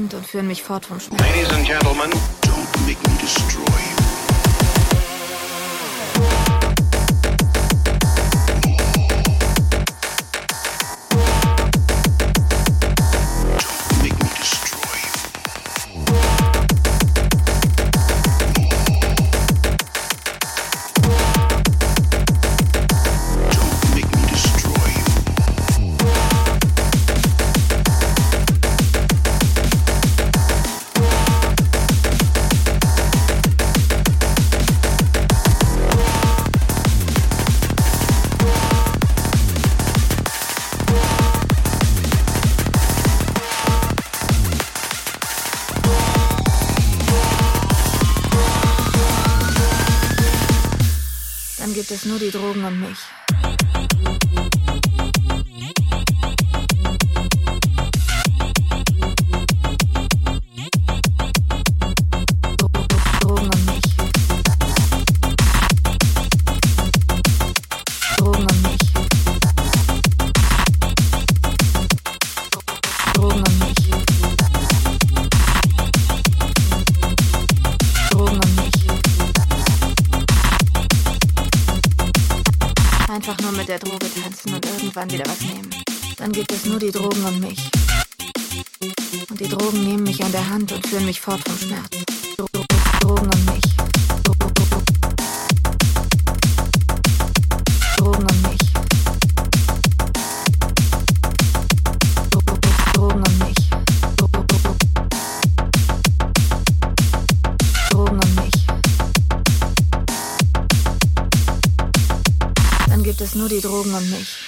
Hand und führen mich fort vom Schmerz. Ladies and gentlemen, irgendwann wieder was nehmen. Dann gibt es nur die Drogen und mich. Und die Drogen nehmen mich an der Hand und führen mich fort vom Schmerz. Dro Dro Drogen und mich. Dro Dro Dro Drogen und mich. Dro Dro Dro Drogen und mich. Dro Dro Dro Drogen und mich. Dann gibt es nur die Drogen und mich.